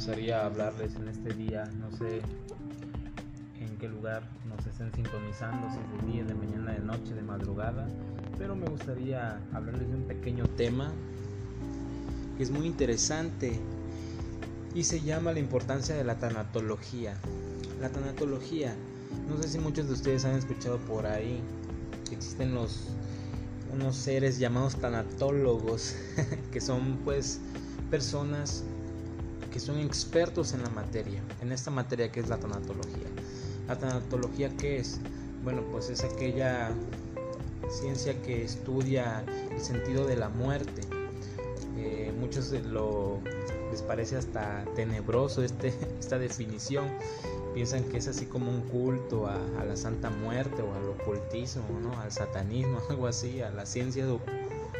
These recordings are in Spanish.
gustaría hablarles en este día, no sé en qué lugar nos estén sintonizando, si es de día, de mañana, de noche, de madrugada, pero me gustaría hablarles de un pequeño tema que es muy interesante y se llama la importancia de la tanatología. La tanatología, no sé si muchos de ustedes han escuchado por ahí que existen los unos seres llamados tanatólogos que son pues personas que son expertos en la materia, en esta materia que es la tanatología. ¿La tanatología qué es? Bueno, pues es aquella ciencia que estudia el sentido de la muerte. Eh, muchos lo, les parece hasta tenebroso este, esta definición. Piensan que es así como un culto a, a la Santa Muerte o al ocultismo, ¿no? al satanismo, algo así, a las ciencias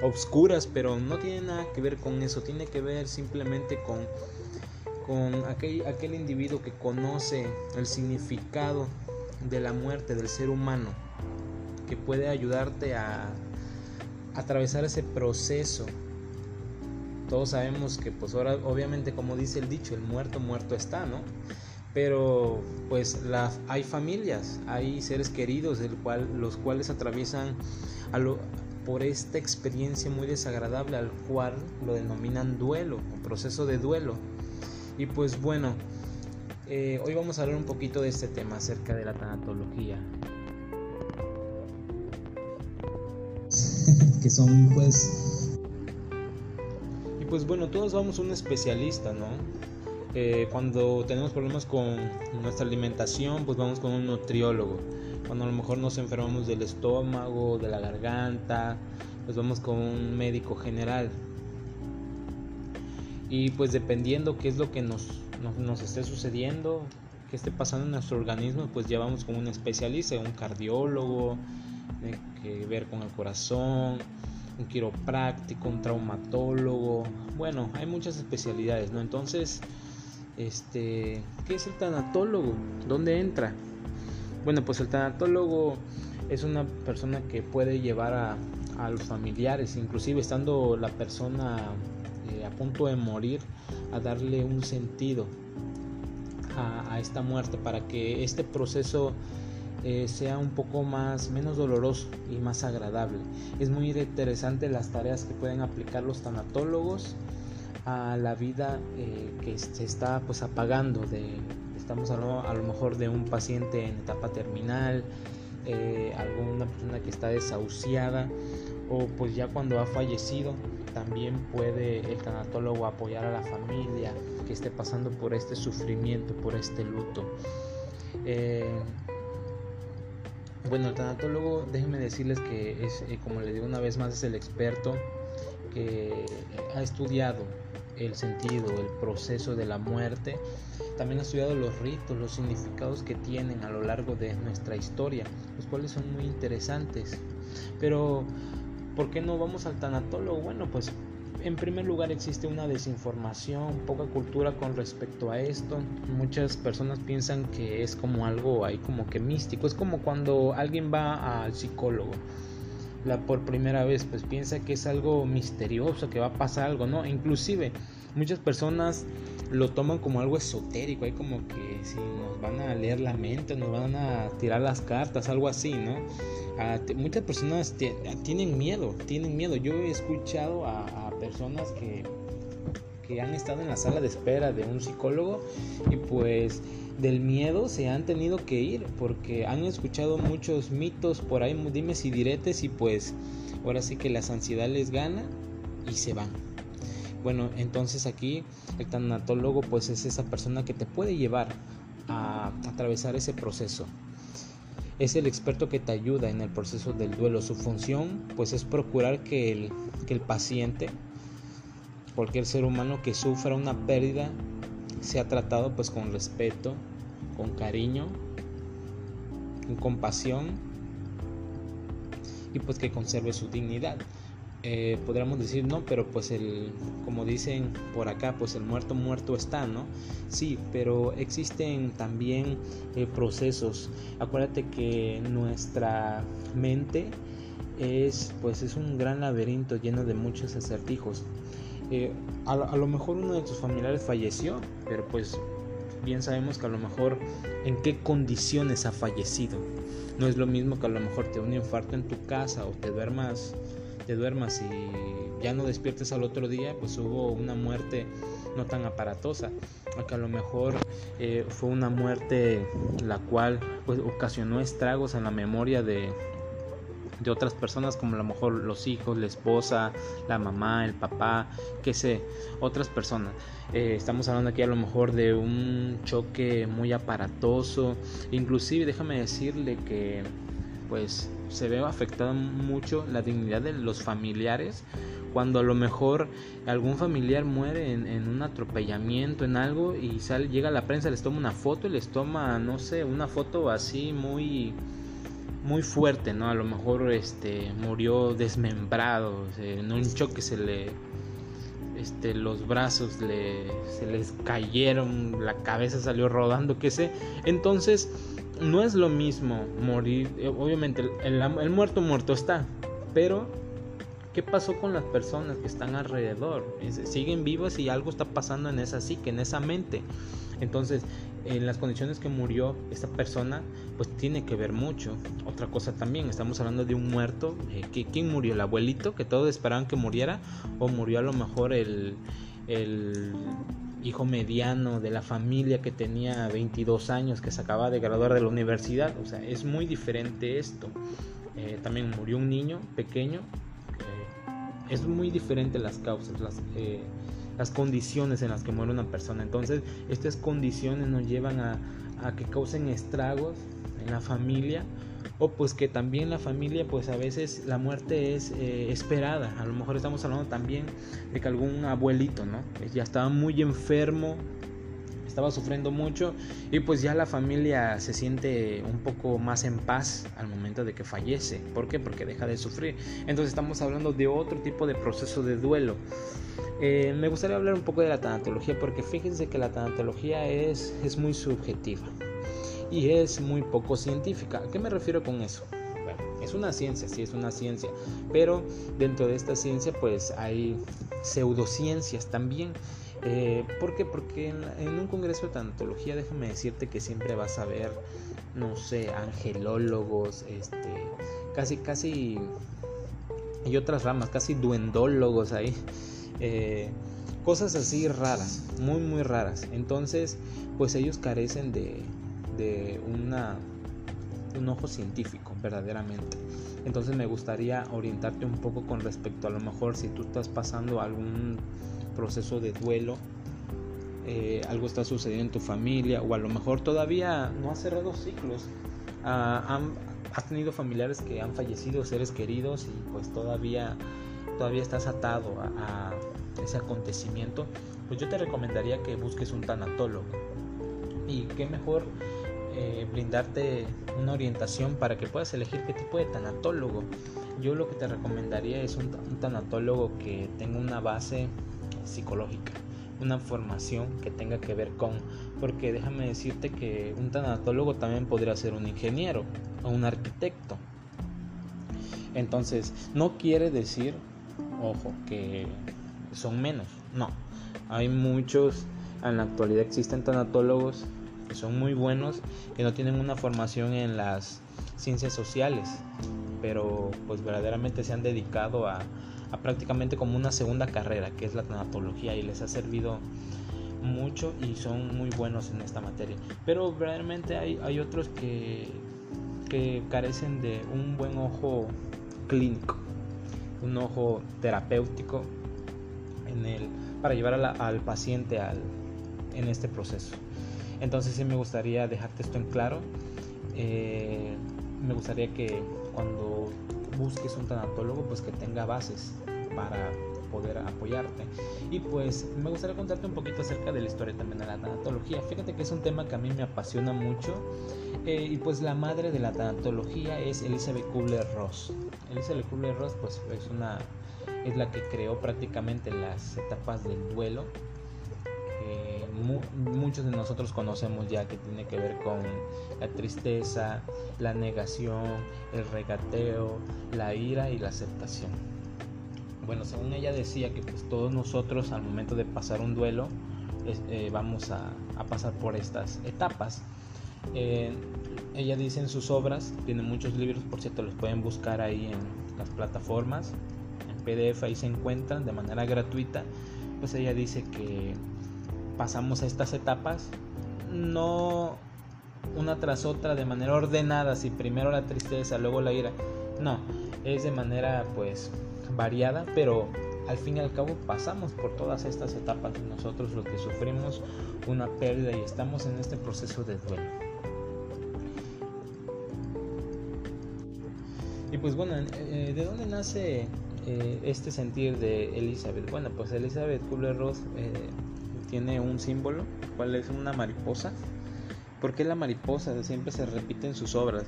obscuras, pero no tiene nada que ver con eso, tiene que ver simplemente con con aquel, aquel individuo que conoce el significado de la muerte del ser humano, que puede ayudarte a, atravesar ese proceso. Todos sabemos que pues ahora obviamente como dice el dicho, el muerto muerto está, ¿no? Pero pues la, hay familias, hay seres queridos cual, los cuales atraviesan por esta experiencia muy desagradable al cual lo denominan duelo, o proceso de duelo. Y pues bueno, eh, hoy vamos a hablar un poquito de este tema acerca de la tanatología. que son pues... Y pues bueno, todos vamos a un especialista, ¿no? Eh, cuando tenemos problemas con nuestra alimentación, pues vamos con un nutriólogo. Cuando a lo mejor nos enfermamos del estómago, de la garganta, pues vamos con un médico general y pues dependiendo qué es lo que nos, nos, esté sucediendo, qué esté pasando en nuestro organismo, pues ya vamos con un especialista, un cardiólogo, que ver con el corazón, un quiropráctico, un traumatólogo, bueno, hay muchas especialidades, ¿no? Entonces, este, ¿qué es el tanatólogo? ¿Dónde entra? Bueno, pues el tanatólogo es una persona que puede llevar a, a los familiares, inclusive estando la persona eh, a punto de morir a darle un sentido a, esta muerte para que este proceso eh, sea un poco más menos doloroso y más agradable. Es muy interesante las tareas que pueden aplicar los tanatólogos a la vida eh, que se está pues apagando de estamos hablando a lo mejor de un paciente en etapa terminal alguna persona que está desahuciada o pues ya cuando ha fallecido también puede el tanatólogo apoyar a la familia que esté pasando por este sufrimiento, por este luto. Eh, bueno, el tanatólogo, déjenme decirles que es, eh, como le digo una vez más, es el experto que ha estudiado el sentido, el proceso de la muerte. También ha estudiado los ritos, los significados que tienen a lo largo de nuestra historia, los cuales son muy interesantes. Pero ¿Por qué no vamos al tanatólogo? Bueno, pues en primer lugar existe una desinformación, poca cultura con respecto a esto. Muchas personas piensan que es como algo ahí como que místico. Es como cuando alguien va al psicólogo la por primera vez, pues piensa que es algo misterioso, que va a pasar algo, ¿no? Inclusive muchas personas lo toman como algo esotérico, hay como que si nos van a leer la mente, nos van a tirar las cartas, algo así, ¿no? muchas personas tienen miedo, tienen miedo. Yo he escuchado a, personas que, que han estado en la sala de espera de un psicólogo y pues del miedo se han tenido que ir porque han escuchado muchos mitos por ahí, dimes y diretes y pues ahora sí que las ansiedades les gana y se van. Bueno, entonces aquí el tanatólogo pues es esa persona que te puede llevar a atravesar ese proceso. Es el experto que te ayuda en el proceso del duelo. Su función pues es procurar que el, que el paciente, cualquier ser humano que sufra una pérdida, sea tratado pues con respeto, con cariño, con compasión y pues que conserve su dignidad. Eh, podríamos decir no, pero pues el, como dicen por acá, pues el muerto muerto está, ¿no? Sí, pero existen también eh, procesos. Acuérdate que nuestra mente es, pues es un gran laberinto lleno de muchos acertijos. eh, a, lo mejor uno de tus familiares falleció, pero pues bien sabemos que a lo mejor en qué condiciones ha fallecido. No es lo mismo que a lo mejor te un infarto en tu casa o te duermas, duermas y ya no despiertes al otro día, pues hubo una muerte no tan aparatosa, que a lo mejor eh, fue una muerte la cual pues ocasionó estragos en la memoria de, de otras personas como a lo mejor los hijos, la esposa, la mamá, el papá, qué sé, otras personas. Eh, estamos hablando aquí a lo mejor de un choque muy aparatoso, inclusive déjame decirle que pues se ve afectada mucho la dignidad de los familiares cuando a lo mejor algún familiar muere en, un atropellamiento, en algo, y sale, llega la prensa, les toma una foto y les toma, no sé, una foto así muy muy fuerte, ¿no? A lo mejor este murió desmembrado, en un choque se le este los brazos le se les cayeron, la cabeza salió rodando, qué sé. Entonces, no es lo mismo morir, eh, obviamente el, muerto muerto está, pero ¿Qué pasó con las personas que están alrededor? Siguen vivas y algo está pasando en esa psique, en esa mente. Entonces, en las condiciones que murió esta persona, pues tiene que ver mucho. Otra cosa también, estamos hablando de un muerto. Eh, ¿Quién murió? ¿El abuelito que todos esperaban que muriera? ¿O murió a lo mejor el hijo mediano de la familia que tenía 22 años, que se acaba de graduar de la universidad? O sea, es muy diferente esto. Eh, también murió un niño pequeño es muy diferente las causas, las, eh, las condiciones en las que muere una persona. Entonces, estas condiciones nos llevan a, a que causen estragos en la familia o pues que también la familia pues a veces la muerte es eh, esperada a lo mejor estamos hablando también de que algún abuelito no ya estaba muy enfermo estaba sufriendo mucho y pues ya la familia se siente un poco más en paz al momento de que fallece. ¿Por qué? Porque deja de sufrir. Entonces estamos hablando de otro tipo de proceso de duelo. Eh, me gustaría hablar un poco de la tanatología porque fíjense que la tanatología es, es muy subjetiva y es muy poco científica. ¿A qué me refiero con eso? Bueno, es una ciencia, sí es una ciencia, pero dentro de esta ciencia pues hay pseudociencias también eh, ¿Por qué? Porque en, un congreso de tanatología, déjame decirte que siempre vas a ver, no sé, angelólogos, este, casi, casi, y otras ramas, casi duendólogos ahí, eh, cosas así raras, muy, muy raras. Entonces, pues ellos carecen de, de una, un ojo científico, verdaderamente. Entonces me gustaría orientarte un poco con respecto a lo mejor si tú estás pasando algún proceso de duelo, eh, algo está sucediendo en tu familia o a lo mejor todavía no has cerrado ciclos, ah, has tenido familiares que han fallecido, seres queridos y pues todavía, todavía estás atado a, ese acontecimiento, pues yo te recomendaría que busques un tanatólogo. Y qué mejor eh, brindarte una orientación para que puedas elegir qué tipo de tanatólogo. Yo lo que te recomendaría es un, un tanatólogo que tenga una base psicológica, una formación que tenga que ver con, porque déjame decirte que un tanatólogo también podría ser un ingeniero o un arquitecto. Entonces, no quiere decir, ojo, que son menos, no. Hay muchos, en la actualidad existen tanatólogos son muy buenos, que no tienen una formación en las ciencias sociales, pero pues verdaderamente se han dedicado a, prácticamente como una segunda carrera, que es la tanatología, y les ha servido mucho y son muy buenos en esta materia. Pero realmente hay, hay otros que, que carecen de un buen ojo clínico, un ojo terapéutico en el, para llevar al paciente al, en este proceso. Entonces sí me gustaría dejarte esto en claro. Eh, me gustaría que cuando busques un tanatólogo pues que tenga bases para poder apoyarte. Y pues me gustaría contarte un poquito acerca de la historia también de la tanatología. Fíjate que es un tema que a mí me apasiona mucho. Eh, y pues la madre de la tanatología es Elizabeth Kubler-Ross. Elizabeth Kubler-Ross pues es una es la que creó prácticamente las etapas del duelo muchos de nosotros conocemos ya que tiene que ver con la tristeza, la negación, el regateo, la ira y la aceptación. bueno, según ella decía que pues todos nosotros al momento de pasar un duelo eh, vamos a, pasar por estas etapas. Eh, ella dice en sus obras, tiene muchos libros, por cierto, los pueden buscar ahí en las plataformas, en PDF ahí se encuentran de manera gratuita. Pues ella dice que pasamos a estas etapas, no una tras otra de manera ordenada, si primero la tristeza, luego la ira, no, es de manera pues variada, pero al fin y al cabo pasamos por todas estas etapas nosotros los que sufrimos una pérdida y estamos en este proceso de duelo. Y pues bueno, eh, ¿de dónde nace eh, este sentir de Elizabeth? Bueno, pues Elizabeth Kubler-Ross eh, tiene un símbolo, cual es una mariposa. ¿Por qué la mariposa siempre se repite en sus obras?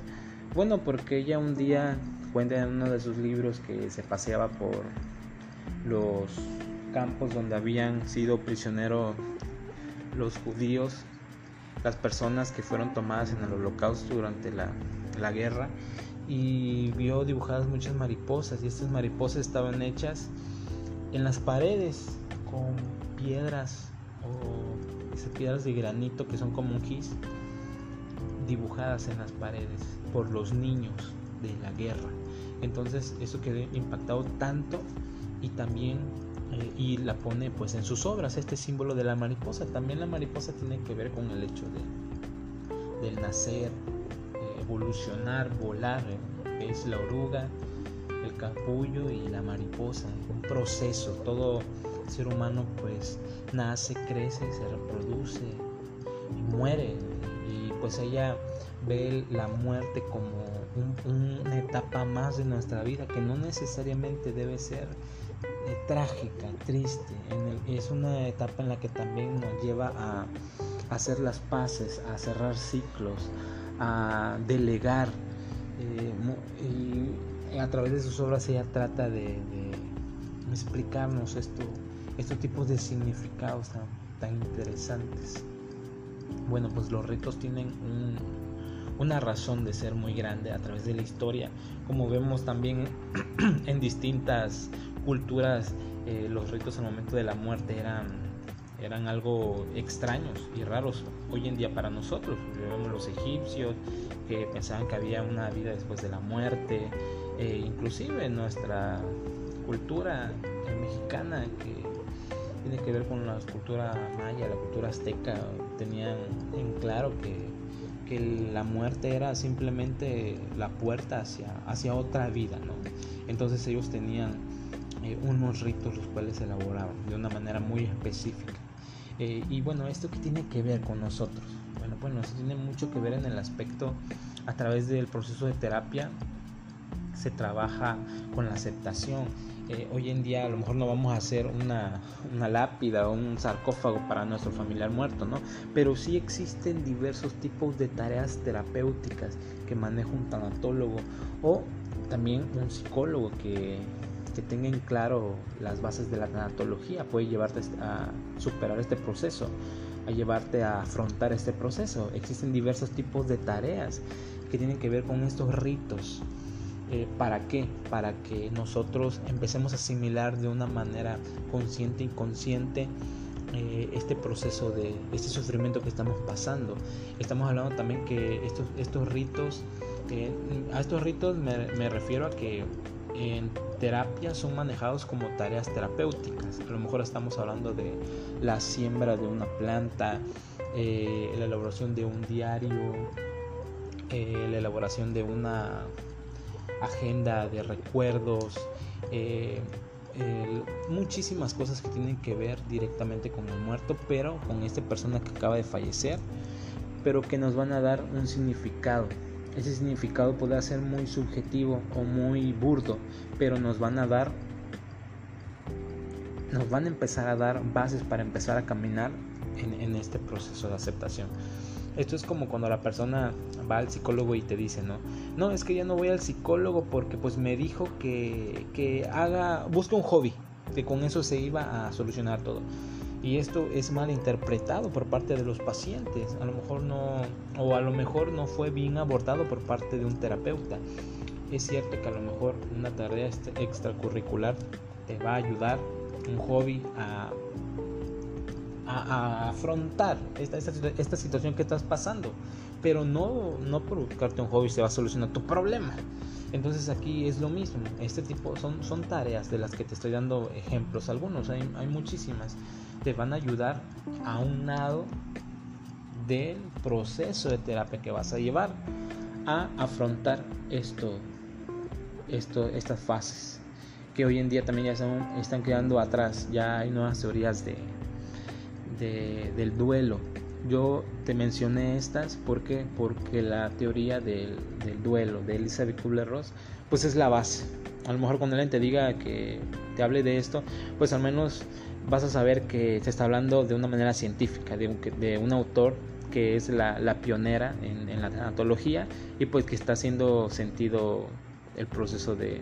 Bueno, porque ella un día cuenta en uno de sus libros que se paseaba por los campos donde habían sido prisioneros los judíos, las personas que fueron tomadas en el holocausto durante la, la guerra y vio dibujadas muchas mariposas y estas mariposas estaban hechas en las paredes con piedras o esas piedras de granito que son como un gis dibujadas en las paredes por los niños de la guerra. Entonces eso quedó impactado tanto y también eh, y la pone pues en sus obras este símbolo de la mariposa. También la mariposa tiene que ver con el hecho de del nacer, eh, evolucionar, volar, eh, es la oruga, el capullo y la mariposa, un proceso. Todo ser humano pues nace, crece, se reproduce y muere y pues ella ve la muerte como una etapa más de nuestra vida que no necesariamente debe ser eh, trágica, triste. es una etapa en la que también nos lleva a, hacer las paces, a cerrar ciclos, a delegar. Eh, y a través de sus obras ella trata de, explicarnos esto, estos tipos de significados tan interesantes. Bueno, pues los ritos tienen un, una razón de ser muy grande a través de la historia, como vemos también en distintas culturas, eh, los ritos al momento de la muerte eran, eran algo extraños y raros hoy en día para nosotros. Vemos los egipcios que pensaban que había una vida después de la muerte, e inclusive nuestra cultura mexicana que tiene que ver con la cultura maya, la cultura azteca, tenían en claro que que la muerte era simplemente la puerta hacia, hacia otra vida, ¿no? Entonces ellos tenían eh, unos ritos los cuales elaboraban de una manera muy específica. Eh, y bueno, ¿esto qué tiene que ver con nosotros? Bueno, bueno, esto tiene mucho que ver en el aspecto a través del proceso de terapia se trabaja con la aceptación eh, hoy en día a lo mejor no vamos a hacer una, lápida o un sarcófago para nuestro familiar muerto, ¿no? Pero sí existen diversos tipos de tareas terapéuticas que maneja un tanatólogo o también un psicólogo que, que tenga en claro las bases de la tanatología puede llevarte a superar este proceso, a llevarte a afrontar este proceso. Existen diversos tipos de tareas que tienen que ver con estos ritos eh, ¿Para qué? Para que nosotros empecemos a asimilar de una manera consciente y inconsciente eh, este proceso de este sufrimiento que estamos pasando. Estamos hablando también que estos, estos ritos, eh, a estos ritos me, refiero a que en terapia son manejados como tareas terapéuticas. A lo mejor estamos hablando de la siembra de una planta, la elaboración de un diario, la elaboración de una agenda de recuerdos, eh, muchísimas cosas que tienen que ver directamente con el muerto, pero con esta persona que acaba de fallecer, pero que nos van a dar un significado. Ese significado puede ser muy subjetivo o muy burdo, pero nos van a dar, nos van a empezar a dar bases para empezar a caminar en este proceso de aceptación. Esto es como cuando la persona va al psicólogo y te dice, ¿no? No, es que ya no voy al psicólogo porque pues me dijo que, que haga, busque un hobby, que con eso se iba a solucionar todo. Y esto es mal interpretado por parte de los pacientes. A lo mejor no, o a lo mejor no fue bien abordado por parte de un terapeuta. Es cierto que a lo mejor una tarea extracurricular te va a ayudar un hobby a, afrontar esta, situación que estás pasando. Pero no, no por buscarte un hobby se va a solucionar tu problema. Entonces aquí es lo mismo. Este tipo son, son tareas de las que te estoy dando ejemplos. Algunos, hay, hay muchísimas. Te van a ayudar a un lado del proceso de terapia que vas a llevar a afrontar esto, esto, estas fases que hoy en día también ya están quedando atrás. Ya hay nuevas teorías de, del duelo. Yo te mencioné estas porque, porque la teoría del, duelo de Elizabeth Kubler-Ross pues es la base. A lo mejor cuando alguien te diga que te hable de esto, pues al menos vas a saber que se está hablando de una manera científica, de un, autor que es la, pionera en, en, la tanatología y pues que está haciendo sentido el proceso de,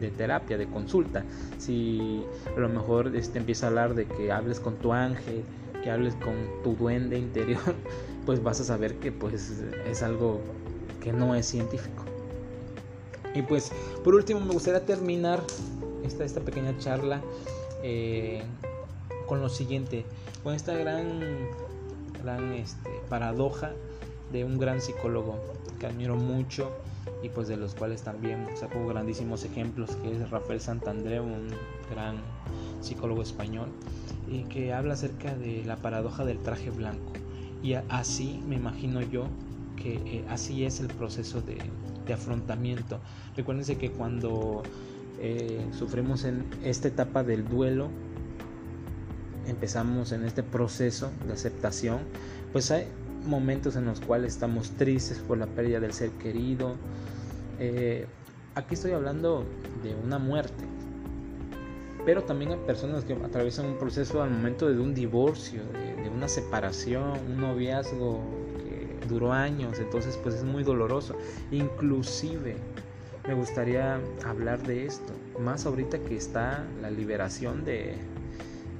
de, terapia, de consulta. Si a lo mejor este, empieza a hablar de que hables con tu ángel, que hables con tu duende interior, pues vas a saber que pues es algo que no es científico. Y pues por último me gustaría terminar esta, esta pequeña charla eh, con lo siguiente, con esta gran, gran este, paradoja de un gran psicólogo que admiro mucho y pues de los cuales también saco grandísimos ejemplos que es Rafael Santandreu, un gran psicólogo español que habla acerca de la paradoja del traje blanco y así me imagino yo que eh, así es el proceso de, afrontamiento recuérdense que cuando eh, sufrimos en esta etapa del duelo empezamos en este proceso de aceptación pues hay momentos en los cuales estamos tristes por la pérdida del ser querido. Eh, aquí estoy hablando de una muerte. Pero también hay personas que atraviesan un proceso al momento de un divorcio, de, una separación, un noviazgo que duró años, entonces pues es muy doloroso. Inclusive me gustaría hablar de esto, más ahorita que está la liberación de,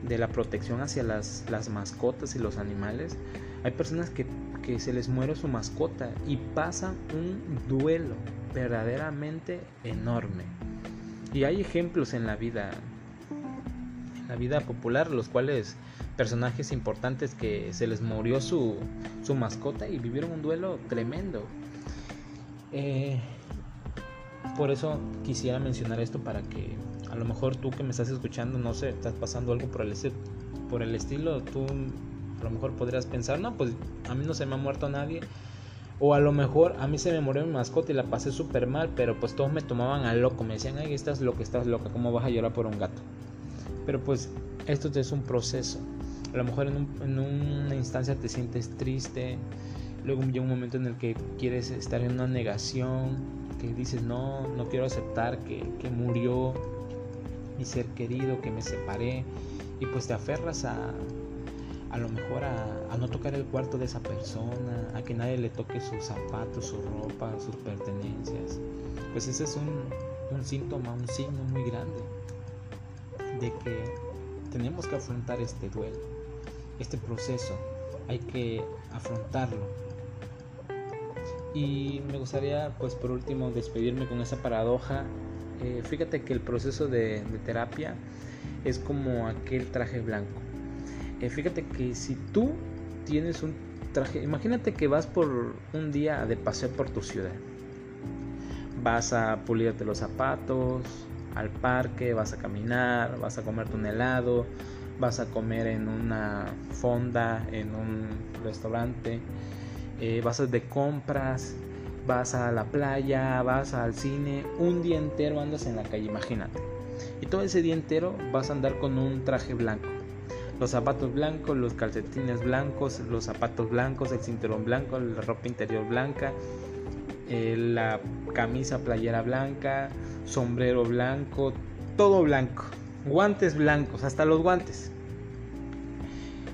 de la protección hacia las, las mascotas y los animales. Hay personas que, se les muere su mascota y pasan un duelo verdaderamente enorme. Y hay ejemplos en la vida, la vida popular, los cuales personajes importantes que se les murió su, su mascota y vivieron un duelo tremendo. Eh, por eso quisiera mencionar esto para que a lo mejor tú que me estás escuchando, no sé, estás pasando algo por el, por el estilo, tú a lo mejor podrías pensar, no, pues a mí no se me ha muerto nadie. O a lo mejor a mí se me murió mi mascota y la pasé súper mal, pero pues todos me tomaban a loco, me decían, ay, estás loca, estás loca, ¿cómo vas a llorar por un gato? Pero pues esto es un proceso. A lo mejor en, una instancia te sientes triste, luego llega un momento en el que quieres estar en una negación, que dices, no, no quiero aceptar que, murió mi ser querido, que me separé, y pues te aferras a, a lo mejor a, no tocar el cuarto de esa persona, a que nadie le toque sus zapatos, su ropa, sus pertenencias. Pues ese es un, un síntoma, un signo muy grande de que tenemos que afrontar este duelo, este proceso, hay que afrontarlo. Y me gustaría, pues por último, despedirme con esa paradoja. Eh, fíjate que el proceso de terapia es como aquel traje blanco eh, fíjate que si tú tienes un traje, imagínate que vas por un día de paseo por tu ciudad. Vas a pulirte los zapatos, al parque, vas a caminar, vas a comerte un helado, vas a comer en una fonda, en un restaurante, eh, vas a de compras, vas a la playa, vas al cine, un día entero andas en la calle, imagínate. Y todo ese día entero vas a andar con un traje blanco los zapatos blancos, los calcetines blancos, los zapatos blancos, el cinturón blanco, la ropa interior blanca, eh, la camisa playera blanca, sombrero blanco, todo blanco, guantes blancos, hasta los guantes.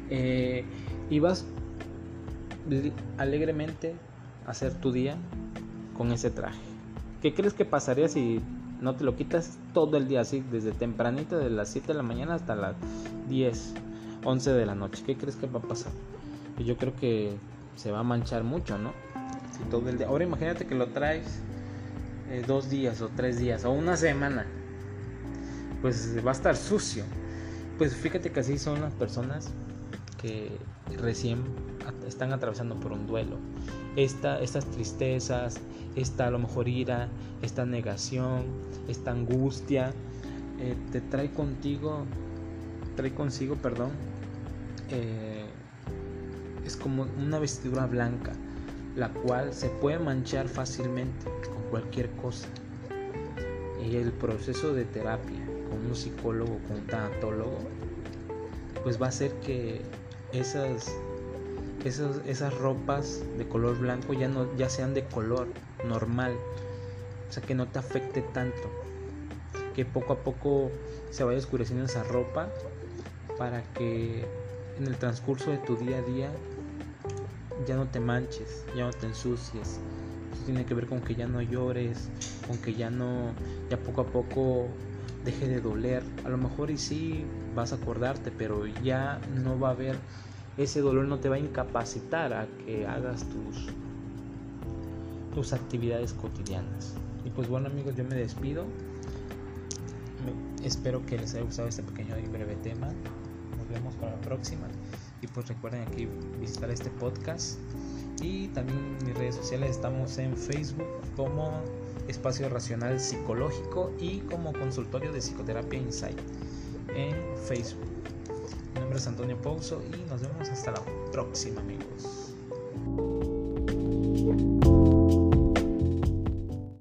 Eh, y vas alegremente a hacer tu día con ese traje. ¿Qué crees que pasaría si no te lo quitas todo el día así, desde tempranito, de las 7 de la mañana hasta las 10? 11 de la noche. ¿Qué crees que va a pasar? Yo creo que se va a manchar mucho, ¿no? Ahora imagínate que lo traes eh, dos días o tres días o una semana. pues va a estar sucio. Pues fíjate que así son las personas que recién están atravesando por un duelo. Esta, estas tristezas, esta a lo mejor ira, esta negación, esta angustia, eh, te trae contigo, trae consigo, perdón, eh, es como una vestidura blanca, la cual se puede manchar fácilmente con cualquier cosa. Y el proceso de terapia con un psicólogo, con un tanatólogo, pues va a hacer que esas, esas, esas ropas de color blanco ya, no, ya sean de color normal, o sea que no te afecte tanto, que poco a poco se vaya oscureciendo esa ropa para que en el transcurso de tu día a día ya no te manches, ya no te ensucies. Eso tiene que ver con que ya no llores, con que ya no, ya poco a poco deje de doler. A lo mejor y sí vas a acordarte, pero ya no va a haber, ese dolor no te va a incapacitar a que hagas tus, tus actividades cotidianas. Y pues bueno amigos, yo me despido. espero que les haya gustado este pequeño y breve tema. Nos vemos para la próxima. Y pues recuerden aquí visitar este podcast. Y también mis redes sociales estamos en Facebook como Espacio Racional Psicológico y como Consultorio de Psicoterapia Insight en Facebook. Mi nombre es Antonio Pouso y nos vemos hasta la próxima amigos.